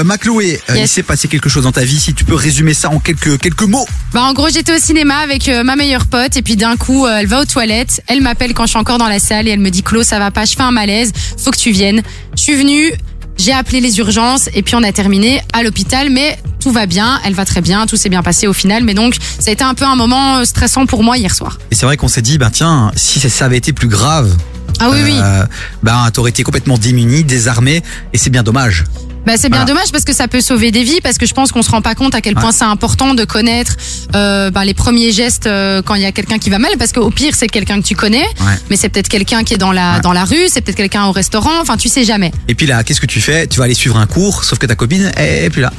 Euh, Macloé, euh, il Yes. s'est passé quelque chose dans ta vie. Si tu peux résumer ça en quelques quelques mots. Bah en gros j'étais au cinéma avec euh, ma meilleure pote et puis d'un coup euh, elle va aux toilettes, elle m'appelle quand je suis encore dans la salle et elle me dit Claude ça va pas, je fais un malaise, faut que tu viennes. Je suis venue, j'ai appelé les urgences et puis on a terminé à l'hôpital mais tout va bien, elle va très bien, tout s'est bien passé au final mais donc ça a été un peu un moment stressant pour moi hier soir. Et c'est vrai qu'on s'est dit, ben tiens, si ça, avait été plus grave, Ah oui oui. ben t'aurais été complètement démuni, désarmé, et c'est bien dommage. Bah, c'est bien Voilà. dommage parce que ça peut sauver des vies parce que je pense qu'on se rend pas compte à quel point Ouais. c'est important de connaître euh, bah, les premiers gestes euh, quand il y a quelqu'un qui va mal parce qu'au pire c'est quelqu'un que tu connais Ouais. mais c'est peut-être quelqu'un qui est dans la Ouais. dans la rue c'est peut-être quelqu'un au restaurant enfin tu sais jamais Et puis là, qu'est-ce que tu fais? Tu vas aller suivre un cours, sauf que ta copine est plus là.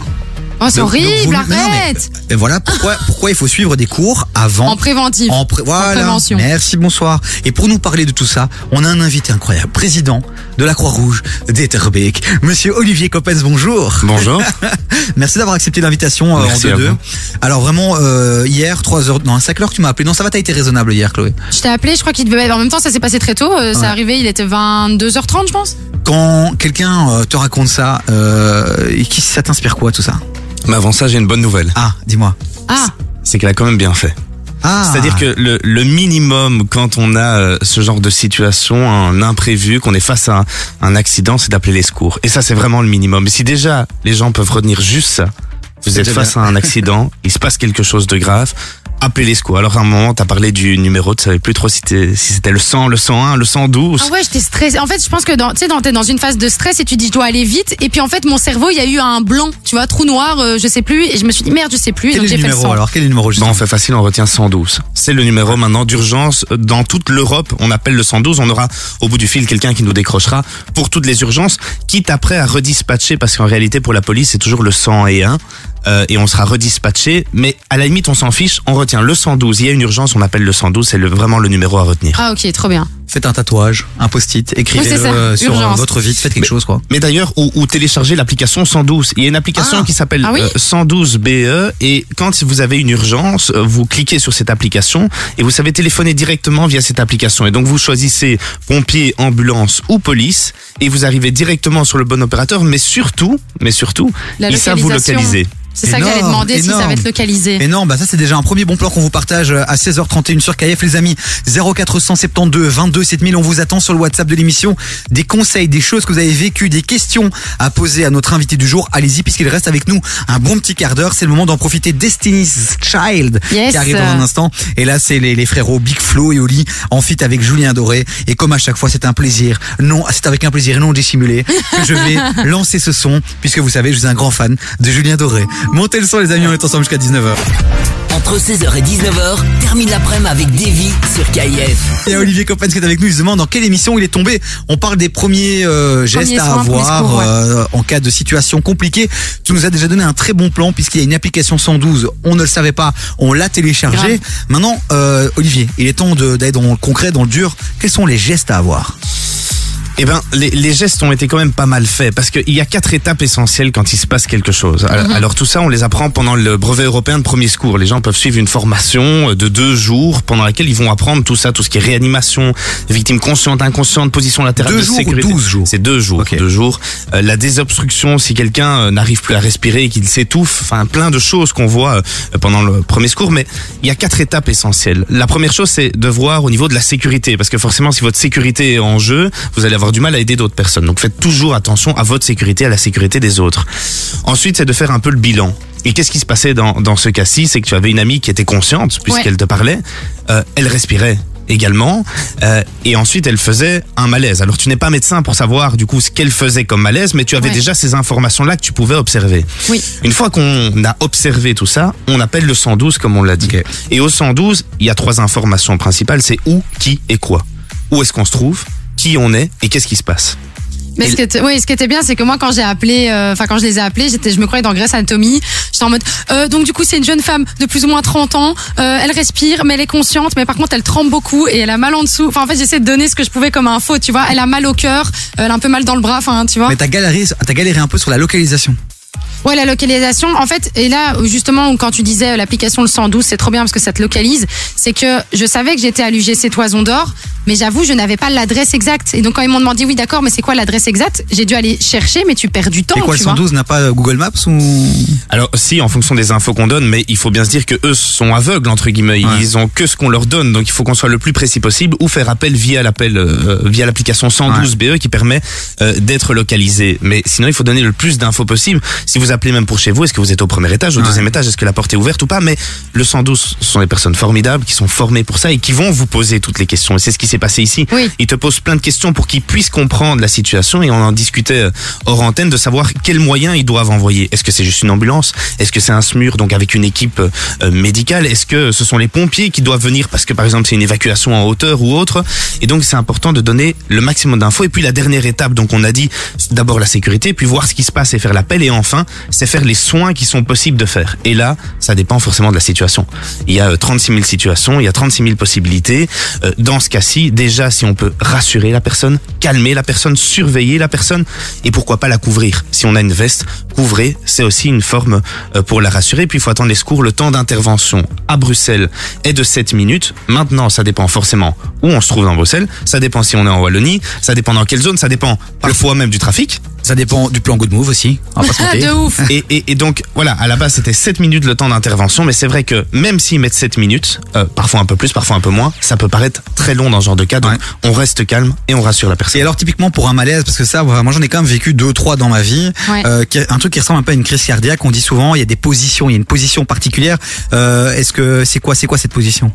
Oh, c'est horrible vous- non, mais- arrête Et voilà pourquoi pourquoi il faut suivre des cours avant. en préventif En pré- voilà. prévention. Merci, bonsoir. Et pour nous parler de tout ça, on a un invité incroyable, président de la Croix-Rouge d'Etterbeek, Monsieur Olivier Coppens. Bonjour. Bonjour. Merci d'avoir accepté l'invitation euh, en Merci à 2-2. vous. Alors vraiment, euh, hier, 3 heures, non, 5 heures que tu m'as appelé. Non, ça va, t'as été raisonnable hier, Chloé. je t'ai appelé je crois qu'il devait en même temps ça s'est passé très tôt euh, Ouais. c'est arrivé il était 22h30 je pense Quand quelqu'un euh, te raconte ça, euh, et qui, ça t'inspire quoi tout ça? Mais avant ça, j'ai une bonne nouvelle. Ah, dis-moi. ah C'est qu'elle a quand même bien fait. Ah, C'est-à-dire que le, le minimum quand on a euh, ce genre de situation, un imprévu, qu'on est face à un, un accident, c'est d'appeler les secours. Et ça, c'est vraiment le minimum. Et si déjà les gens peuvent retenir juste ça, vous êtes face à un accident, il se passe quelque chose de grave, appelez les secours. Alors à un moment, t'as parlé du numéro, tu savais plus trop si, t'es- si c'était le 100, le 101, le 112. Ah ouais, j'étais stressée. En fait, je pense que dans, tu t'es dans une phase de stress et tu dis je dois aller vite. Et puis en fait, mon cerveau, il y a eu un blanc, tu vois, trou noir, euh, je sais plus. Et je me suis dit merde, je sais plus. Et quel donc est j'ai le fait le numéro 100. alors? Quel est le numéro Bon, on fait facile, on retient 112. C'est le numéro maintenant d'urgence dans toute l'Europe. On appelle le 112. On aura au bout du fil quelqu'un qui nous décrochera pour toutes les urgences, quitte après à redispatcher parce qu'en réalité pour la police c'est toujours le 101 euh, et on sera redispatché. Mais à la limite on s'en fiche, on retient le 112. Il y a une urgence, on appelle le 112. C'est le, vraiment le numéro à retenir. Ah ok, trop bien. Faites un tatouage, un post-it, Oui, écrivez euh, sur euh, Urgence. votre vie, faites quelque Mais- chose quoi. Mais d'ailleurs, ou, ou télécharger l'application 112. Il y a une application Ah. qui s'appelle Ah oui euh, 112 BE et quand vous avez une urgence, vous cliquez sur cette application et vous savez téléphoner directement via cette application. Et donc vous choisissez pompier, ambulance ou police et vous arrivez directement sur le bon opérateur. Mais surtout, mais surtout, La ils savent vous localiser. C'est ça que j'allais Énorme, demander si ça va être localisé. Et non, bah ça c'est déjà un premier bon plan qu'on vous partage euh, à 16h31 sur KF les amis. 0472 22 7000, on vous attend sur le WhatsApp de l'émission. Des conseils, des choses que vous avez vécues, des questions à poser à notre invité du jour. Allez-y puisqu'il reste avec nous un bon petit quart d'heure. C'est le moment d'en profiter. Destiny's Child Yes. qui arrive dans un instant. Et là c'est les, les frérots Big Flo et Oli en fit avec Julien Doré. Et comme à chaque fois c'est un plaisir, non, c'est avec un plaisir non dissimulé que je vais lancer ce son puisque vous savez je suis un grand fan de Julien Doré. Montez le son les amis, on est ensemble jusqu'à 19h. Entre 16h et 19h, termine l'après-midi avec Davy sur KIF. Il y a Olivier Coppens qui est avec nous. Il se demande dans quelle émission il est tombé? On parle des premiers euh, gestes à avoir premiers secours, ouais. euh, en cas de situation compliquée. Tu nous as déjà donné un très bon plan puisqu'il y a une application 112. On ne le savait pas. On l'a téléchargée. Maintenant, euh, Olivier, il est temps de- d'aller dans le concret, dans le dur. Quels sont les gestes à avoir? Eh ben, les, les gestes ont été quand même pas mal faits parce qu'il y a quatre étapes essentielles quand il se passe quelque chose. Alors, alors, tout ça, on les apprend pendant le brevet européen de premier secours. Les gens peuvent suivre une formation de deux jours pendant laquelle ils vont apprendre tout ça, tout ce qui est réanimation, victime consciente, inconsciente, position latérale Deux de jours ou sécurité. 12 jours C'est deux jours. Deux jours. Euh, la désobstruction, si quelqu'un euh, n'arrive plus à respirer et qu'il s'étouffe, enfin plein de choses qu'on voit euh, pendant le premier secours. Mais il y a quatre étapes essentielles. La première chose, c'est de voir au niveau de la sécurité, parce que forcément, si votre sécurité est en jeu, vous allez avoir du mal à aider d'autres personnes. Donc faites toujours attention à votre sécurité, à la sécurité des autres. Ensuite, c'est de faire un peu le bilan. Et qu'est-ce qui se passait dans, dans ce cas-ci? C'est que tu avais une amie qui était consciente, puisqu'elle te parlait. Euh, elle respirait également. euh, et ensuite, elle faisait un malaise. Alors, tu n'es pas médecin pour savoir du coup ce qu'elle faisait comme malaise, mais tu avais Ouais. déjà ces informations-là que tu pouvais observer. Oui. Une fois qu'on a observé tout ça, on appelle le 112 comme on l'a dit. Et au 112, il y a trois informations principales, c'est où, qui et quoi. Où est-ce qu'on se trouve, qui on est et qu'est-ce qui se passe. Mais ce, qui était, oui, ce qui était bien, c'est que moi, quand j'ai appelé, euh, enfin quand je les ai appelés, j'étais, je me croyais dans Grey's Anatomy. J'étais en mode, euh, donc du coup, c'est une jeune femme de plus ou moins 30 ans. Euh, elle respire, mais elle est consciente, mais par contre, elle tremble beaucoup et elle a mal en dessous. Enfin, en fait, j'essaie de donner ce que je pouvais comme info, tu vois. Elle a mal au cœur, elle a un peu mal dans le bras, enfin, tu vois. Mais t'as galéré, t'as galéré un peu sur la localisation. Ouais, la localisation, en fait, et là, justement, quand tu disais euh, l'application le 112, c'est trop bien parce que ça te localise, c'est que je savais que j'étais à l'UGC Toison d'Or, mais j'avoue, je n'avais pas l'adresse exacte. Et donc, quand ils m'ont demandé, oui, d'accord, mais c'est quoi l'adresse exacte J'ai dû aller chercher, mais tu perds du temps. Et quoi, tu le vois. 112 n'a pas Google Maps ou? Alors si, en fonction des infos qu'on donne, mais il faut bien se dire que eux sont aveugles entre guillemets. Ouais. Ils ont que ce qu'on leur donne, donc il faut qu'on soit le plus précis possible ou faire appel via l'appel euh, via l'application 112 BE qui permet euh, d'être localisé. Mais sinon, il faut donner le plus d'infos possible. Si vous appelez même pour chez vous, est-ce que vous êtes au premier étage, au Ouais. deuxième étage, est-ce que la porte est ouverte ou pas Mais le 112, ce sont des personnes formidables qui sont formées pour ça et qui vont vous poser toutes les questions. Et c'est ce qui s'est passé ici. Oui. Ils te posent plein de questions pour qu'ils puissent comprendre la situation et on en discutait euh, hors antenne de savoir quels moyens ils doivent envoyer. Est-ce que c'est juste une ambulance? Est-ce que c'est un SMUR donc avec une équipe euh, médicale? Est-ce que ce sont les pompiers qui doivent venir parce que par exemple c'est une évacuation en hauteur ou autre? Et donc c'est important de donner le maximum d'infos et puis la dernière étape donc on a dit c'est d'abord la sécurité puis voir ce qui se passe et faire l'appel et enfin c'est faire les soins qui sont possibles de faire. Et là ça dépend forcément de la situation. Il y a euh, 36 000 situations, il y a 36 000 possibilités. Euh, Dans ce cas-ci, déjà, si on peut rassurer la personne, calmer la personne, surveiller la personne, et pourquoi pas la couvrir. Si on a une veste, couvrir, c'est aussi une forme euh, pour la rassurer. Puis il faut attendre les secours. Le temps d'intervention à Bruxelles est de 7 minutes. Maintenant, ça dépend forcément où on se trouve dans Bruxelles. Ça dépend si on est en Wallonie. Ça dépend dans quelle zone. Ça dépend parfois même du trafic. Ça dépend du plan Good Move aussi. On va pas se Ah, mentir. de ouf. Et, et, et donc, voilà, à la base, c'était 7 minutes le temps d'intervention, mais c'est vrai que même s'ils mettent 7 minutes, euh, parfois un peu plus, parfois un peu moins, ça peut paraître très long dans ce genre de cas, donc Ouais. on reste calme et on rassure la personne. Et alors typiquement pour un malaise, parce que ça, moi j'en ai quand même vécu deux, trois dans ma vie, Ouais. euh, un truc qui ressemble un peu à une crise cardiaque. On dit souvent, il y a des positions, il y a une position particulière. Euh, Est-ce que c'est quoi, c'est quoi cette position?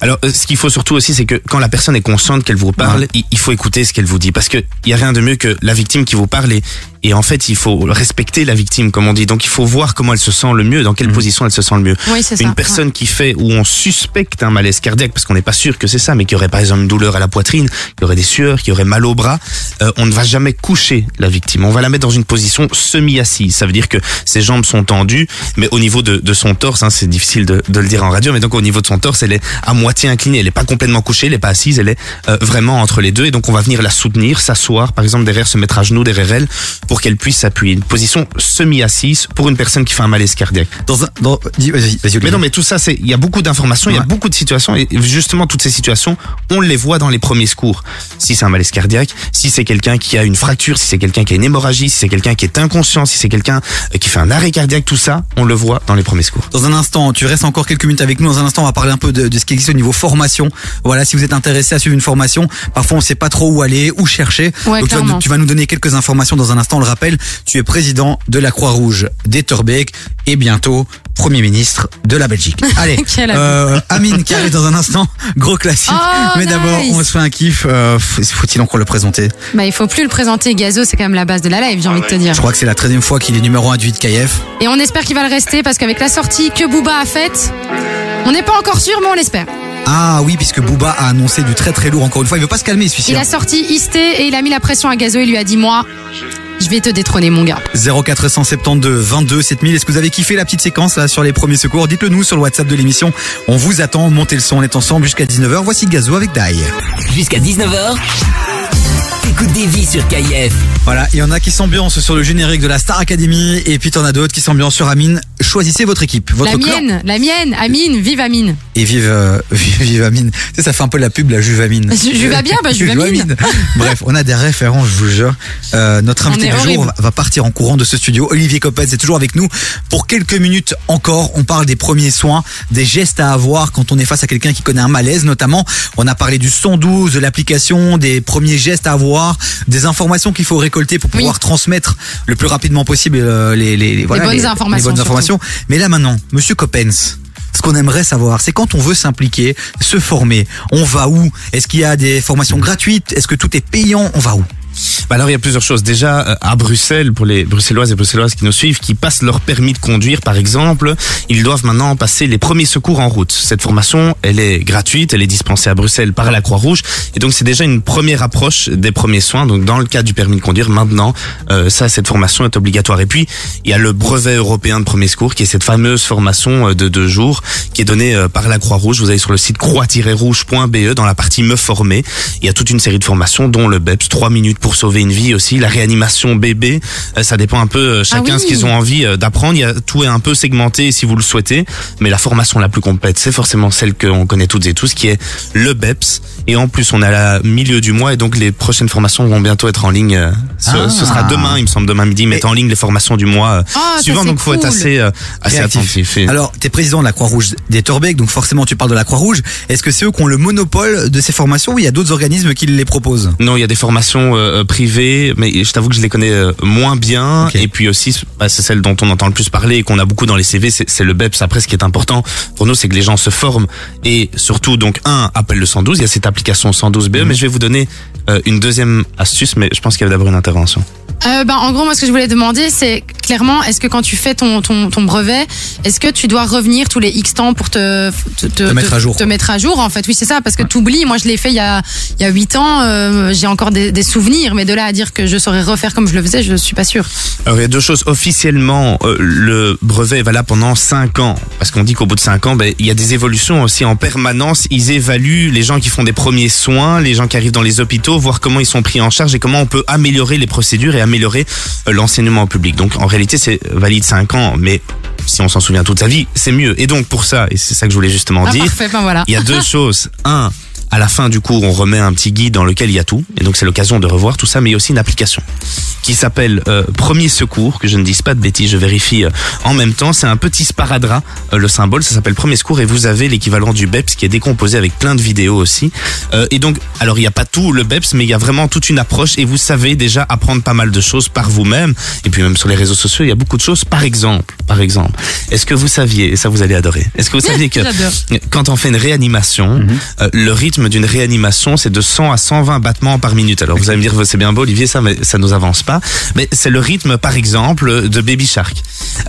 Alors, ce qu'il faut surtout aussi, c'est que quand la personne est consciente qu'elle vous parle, Ouais. il, il faut écouter ce qu'elle vous dit, parce que il y a rien de mieux que la victime qui vous parle et, et en fait, il faut respecter la victime, comme on dit. Donc, il faut voir comment elle se sent le mieux, dans quelle position elle se sent le mieux. Oui, c'est ça. Une personne qui fait où on suspecte un malaise cardiaque, parce qu'on n'est pas sûr que c'est ça, mais qui aurait par exemple une douleur à la poitrine, qui aurait des sueurs, qui aurait mal au bras, euh, on ne va jamais coucher la victime. On va la mettre dans une position semi-assise. Ça veut dire que ses jambes sont tendues, mais au niveau de, de son torse, hein, c'est difficile de, de le dire en radio, mais donc au niveau de son torse, elle est à moitié inclinée. Elle n'est pas complètement couchée, elle n'est pas assise, elle est euh, vraiment entre les deux. Et donc on va venir la soutenir, s'asseoir, par exemple derrière, se mettre à genoux derrière elle, pour qu'elle puisse s'appuyer. Une position semi-assise pour une personne qui fait un malaise cardiaque. Dans un, dans, dis- vas-y, vas-y. Mais non, mais tout ça, c'est, il y a beaucoup d'informations, il y a beaucoup de situations, et justement, toutes ces situations, on les voit dans les premiers secours. Si c'est un malaise cardiaque, si c'est quelqu'un qui a une fracture, si c'est quelqu'un qui a une hémorragie, si c'est quelqu'un qui est inconscient, si c'est quelqu'un euh, qui fait un arrêt cardiaque, tout ça, on le voit dans les premiers secours. Dans un instant, tu restes encore quelques minutes avec nous. Dans un instant, on va parler un peu de, de ce qui existe au niveau formation. Voilà, si vous êtes intéressé à suivre une formation, parfois on sait pas trop où aller, où chercher. Ouais, Donc vas, tu vas nous donner quelques informations dans un instant. Le rappelle, tu es président de la Croix-Rouge d'Etterbeek et bientôt Premier ministre de la Belgique. Allez, euh, Amine qui arrive dans un instant, gros classique. Oh, Mais d'abord, on se fait un kiff. Euh, faut- Faut-il encore le présenter? Bah, il faut plus le présenter. Gazo, c'est quand même la base de la live, j'ai envie de te dire. Je crois que c'est la 13 fois qu'il est numéro 1 du 8 KF. Et on espère qu'il va le rester parce qu'avec la sortie que Booba a faite, on n'est pas encore sûr, mais on l'espère. Ah oui, puisque Booba a annoncé du très très lourd encore une fois. Il veut pas se calmer celui-ci. Il hein. a sorti Isté et il a mis la pression à Gazo. Il lui a dit Moi, je vais te détrôner, mon gars. 0472 22 7000. Est-ce que vous avez kiffé la petite séquence là sur les premiers secours? Dites-le nous sur le WhatsApp de l'émission. On vous attend. Montez le son. On est ensemble jusqu'à 19h. Voici Gazo avec Dai. Jusqu'à 19h, des vies sur KIF. Voilà, il y en a qui s'ambiancent sur le générique de la Star Academy et puis t'en as d'autres qui s'ambiancent sur Amine. Choisissez votre équipe, votre La clan. mienne, la mienne, Amine, vive Amine. Et vive, euh, vive, vive Amine. Tu sais, ça fait un peu la pub, la Juvamine. Ju- Juva bien, bah, Juvamine. Bref, on a des références, je vous jure. Euh, notre invité est du jour horrible. va- partir en courant de ce studio. Olivier Coppel, c'est toujours avec nous. Pour quelques minutes encore, on parle des premiers soins, des gestes à avoir quand on est face à quelqu'un qui connaît un malaise, notamment. On a parlé du 112, de l'application, des premiers gestes à avoir, des informations qu'il faut récolter pour pouvoir Oui. transmettre le plus rapidement possible euh, les, les, les- voilà, bonnes les- informations, les bonnes surtout. informations. Mais là maintenant, Monsieur Coppens. Ce qu'on aimerait savoir, c'est quand on veut s'impliquer, se former, on va où? Est-ce qu'il y a des formations gratuites? Est-ce que tout est payant? On va où? Bah alors il y a plusieurs choses. Déjà euh, à Bruxelles, pour les Bruxelloises et Bruxelloises qui nous suivent, qui passent leur permis de conduire par exemple, ils doivent maintenant passer les premiers secours en route. Cette formation, elle est gratuite, elle est dispensée à Bruxelles par la Croix-Rouge, et donc c'est déjà une première approche des premiers soins. Donc dans le cas du permis de conduire, maintenant, euh, ça, cette formation est obligatoire. Et puis il y a le brevet européen de premiers secours, qui est cette fameuse formation euh, de deux jours, qui est donnée euh, par la Croix-Rouge. Vous allez sur le site croix-rouge.be dans la partie me former. Il y a toute une série de formations, dont le BEPS, 3 minutes pour sauver une vie aussi. La réanimation bébé, euh, ça dépend un peu euh, chacun Ah oui. ce qu'ils ont envie euh, d'apprendre. Il y a, tout est un peu segmenté si vous le souhaitez, mais la formation la plus complète, c'est forcément celle qu'on connaît toutes et tous, qui est le BEPS. Et en plus, on est à la milieu du mois et donc les prochaines formations vont bientôt être en ligne. euh, Ce, Ah. ce sera demain, il me semble, demain midi, mettre en ligne les formations du mois euh, Ah, suivant. Donc, faut être cool. assez, euh, assez attentif. Et- Alors, tu es président de la Croix-Rouge d'Etterbeek, donc forcément tu parles de la Croix-Rouge. Est-ce que c'est eux qui ont le monopole de ces formations ou il y a d'autres organismes qui les proposent? Non, il y a des formations euh, privées, mais je t'avoue que je les connais euh, moins bien. Et puis aussi, bah, c'est celle dont on entend le plus parler et qu'on a beaucoup dans les CV, c'est c'est le BEPS. Après, ce qui est important pour nous, c'est que les gens se forment et surtout, donc, un, appelle le 112. Il y a cette application 112BE, mais je vais vous donner euh, une deuxième astuce, mais je pense qu'il y avait d'abord une intervention. Euh, ben, en gros, moi, ce que je voulais demander, c'est clairement, est-ce que quand tu fais ton, ton, ton brevet, est-ce que tu dois revenir tous les X temps pour te, te, te, mettre à jour. Te mettre à jour, en fait? Oui, c'est ça, parce que tu oublies. Moi, je l'ai fait il y a, il y a 8 ans. euh, J'ai encore des, des souvenirs, mais de là à dire que je saurais refaire comme je le faisais, je suis pas sûre. Alors, il y a deux choses. Officiellement, euh, le brevet est valable pendant 5 ans. Parce qu'on dit qu'au bout de 5 ans, ben, il y a des évolutions aussi en permanence. Ils évaluent les gens qui font des premiers soins, les gens qui arrivent dans les hôpitaux, voir comment ils sont pris en charge et comment on peut améliorer les procédures et améliorer euh, l'enseignement public. Donc, en réalité, c'est valide 5 ans, mais si on s'en souvient toute sa vie, c'est mieux. Et donc, pour ça, et c'est ça que je voulais justement Ah, dire, parfait, ben voilà. il y a deux choses. Un, à la fin du cours, on remet un petit guide dans lequel il y a tout. Et donc, c'est l'occasion de revoir tout ça, mais il y a aussi une application qui s'appelle euh, Premier Secours, que je ne dise pas de bêtises, je vérifie euh, en même temps. C'est un petit sparadrap, euh, le symbole, ça s'appelle Premier Secours, et vous avez l'équivalent du BEPS qui est décomposé avec plein de vidéos aussi. Euh, et donc, alors il n'y a pas tout le BEPS, mais il y a vraiment toute une approche, et vous savez déjà apprendre pas mal de choses par vous-même, et puis même sur les réseaux sociaux, il y a beaucoup de choses. Par exemple, par exemple, est-ce que vous saviez, et ça vous allez adorer, est-ce que vous saviez que quand on fait une réanimation, euh, le rythme d'une réanimation, c'est de 100 à 120 battements par minute. Alors vous allez me dire, c'est bien beau Olivier, ça, mais ça nous avance pas. Mais c'est le rythme, par exemple, de Baby Shark.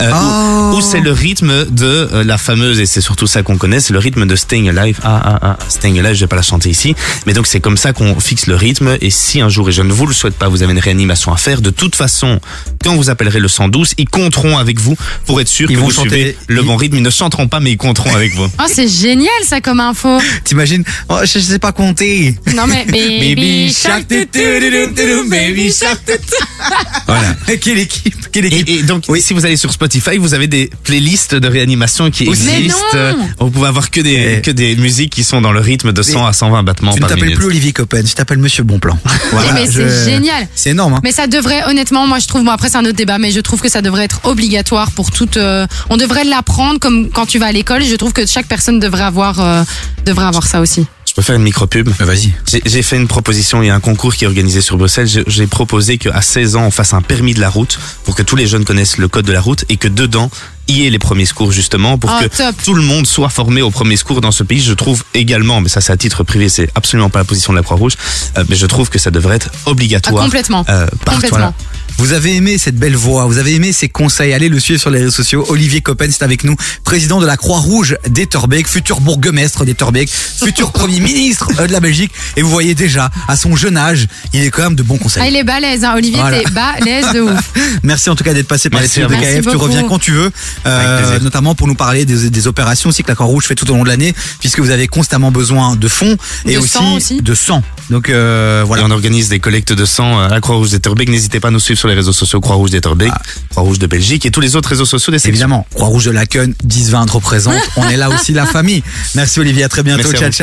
Euh, Oh. Ou, ou c'est le rythme de euh, la fameuse, et c'est surtout ça qu'on connaît, c'est le rythme de Staying Alive. Ah, ah, ah, Staying Alive, je vais pas la chanter ici. Mais donc c'est comme ça qu'on fixe le rythme. Et si un jour, et je ne vous le souhaite pas, vous avez une réanimation à faire, de toute façon, quand vous appellerez le 112, ils compteront avec vous pour être sûr Ils que vont vous chanter- suivez le ils- bon rythme. Ils ne chanteront pas, mais ils compteront avec vous. Oh, c'est génial, ça, comme info. T'imagines? Oh, je, je sais pas compter. Non, mais baby, shark, tu, tu, tu, tu, tu, baby shark, tu, tu. Voilà. quelle équipe, quelle équipe. Et, et donc, Oui. si vous allez sur Spotify, vous avez des playlists de réanimation qui existent. Vous pouvez avoir que des, Eh. que des musiques qui sont dans le rythme de 100 Mais à 120 battements tu ne par t'appelles minute. plus Olivier Coppen, tu t'appelles Monsieur Bonplan. Voilà, mais c'est génial. C'est énorme. Hein. Mais ça devrait, honnêtement, moi je trouve, bon après c'est un autre débat, mais je trouve que ça devrait être obligatoire pour toute. euh, on devrait l'apprendre comme quand tu vas à l'école. Je trouve que chaque personne devrait avoir, euh, devrait avoir ça aussi. Je peux faire une micro-pub Euh, Vas-y. J'ai- J'ai fait une proposition, il y a un concours qui est organisé sur Bruxelles. J'ai- J'ai proposé qu'à 16 ans, on fasse un permis de la route pour que tous les jeunes connaissent le code de la route et que dedans, il y ait les premiers secours justement pour Oh, que top. tout le monde soit formé aux premiers secours dans ce pays. Je trouve également, mais ça c'est à titre privé, c'est absolument pas la position de la Croix-Rouge, euh, mais je trouve que ça devrait être Ah, obligatoire. complètement. euh, complètement. Voilà. Vous avez aimé cette belle voix, vous avez aimé ses conseils, allez le suivre sur les réseaux sociaux. Olivier Coppen, c'est avec nous, président de la Croix-Rouge d'Etterbeek, futur bourgmestre d'Etterbeek, futur premier ministre euh, de la Belgique. Et vous voyez déjà, à son jeune âge, il est quand même de bons Ah, conseils. il est balèze, hein. Olivier, Voilà. t'es balèze de ouf. Merci en tout cas d'être passé par Merci les studios de KF. Tu reviens quand tu veux, euh, notamment pour nous parler des, des opérations aussi que la Croix-Rouge fait tout au long de l'année, puisque vous avez constamment besoin de fonds et De aussi, sang aussi. de sang. Donc euh, Et voilà. on organise des collectes de sang à la Croix-Rouge d'Etterbeek. N'hésitez pas à nous suivre sur les réseaux sociaux Croix-Rouge d'Etterbeek, Croix-Rouge de Belgique et tous les autres réseaux sociaux des sections. Évidemment, Croix-Rouge de Laken, 10-20 représente. On est là aussi la famille. Merci Olivier, à très bientôt. Merci ciao, ciao.